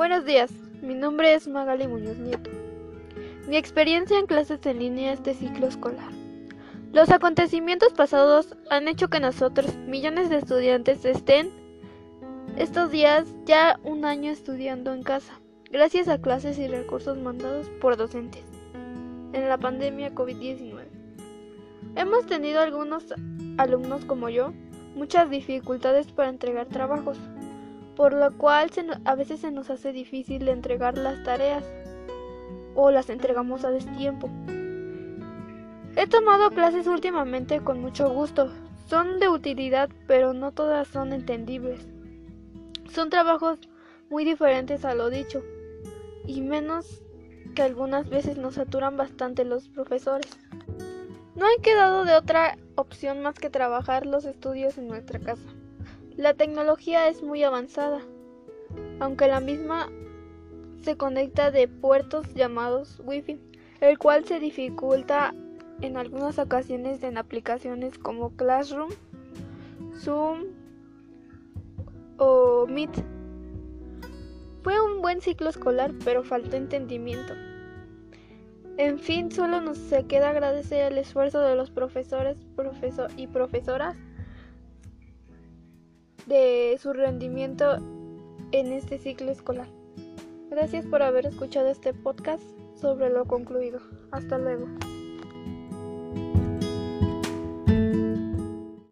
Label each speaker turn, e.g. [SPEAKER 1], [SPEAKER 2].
[SPEAKER 1] Buenos días, mi nombre es Magali Muñoz Nieto. Mi experiencia en clases en línea este ciclo escolar. Los acontecimientos pasados han hecho que nosotros, millones de estudiantes, estén estos días ya un año estudiando en casa, gracias a clases y recursos mandados por docentes en la pandemia COVID-19. Hemos tenido algunos alumnos como yo muchas dificultades para entregar trabajos, por lo cual a veces se nos hace difícil entregar las tareas o las entregamos a destiempo. He tomado clases últimamente con mucho gusto. Son de utilidad, pero no todas son entendibles. Son trabajos muy diferentes a lo dicho, y menos que algunas veces nos saturan bastante los profesores. No hay quedado de otra opción más que trabajar los estudios en nuestra casa. La tecnología es muy avanzada, aunque la misma se conecta de puertos llamados Wi-Fi, el cual se dificulta en algunas ocasiones en aplicaciones como Classroom, Zoom o Meet. Fue un buen ciclo escolar, pero faltó entendimiento. En fin, solo nos queda agradecer el esfuerzo de los profesores y profesoras de su rendimiento en este ciclo escolar. Gracias por haber escuchado este podcast sobre lo concluido. Hasta luego.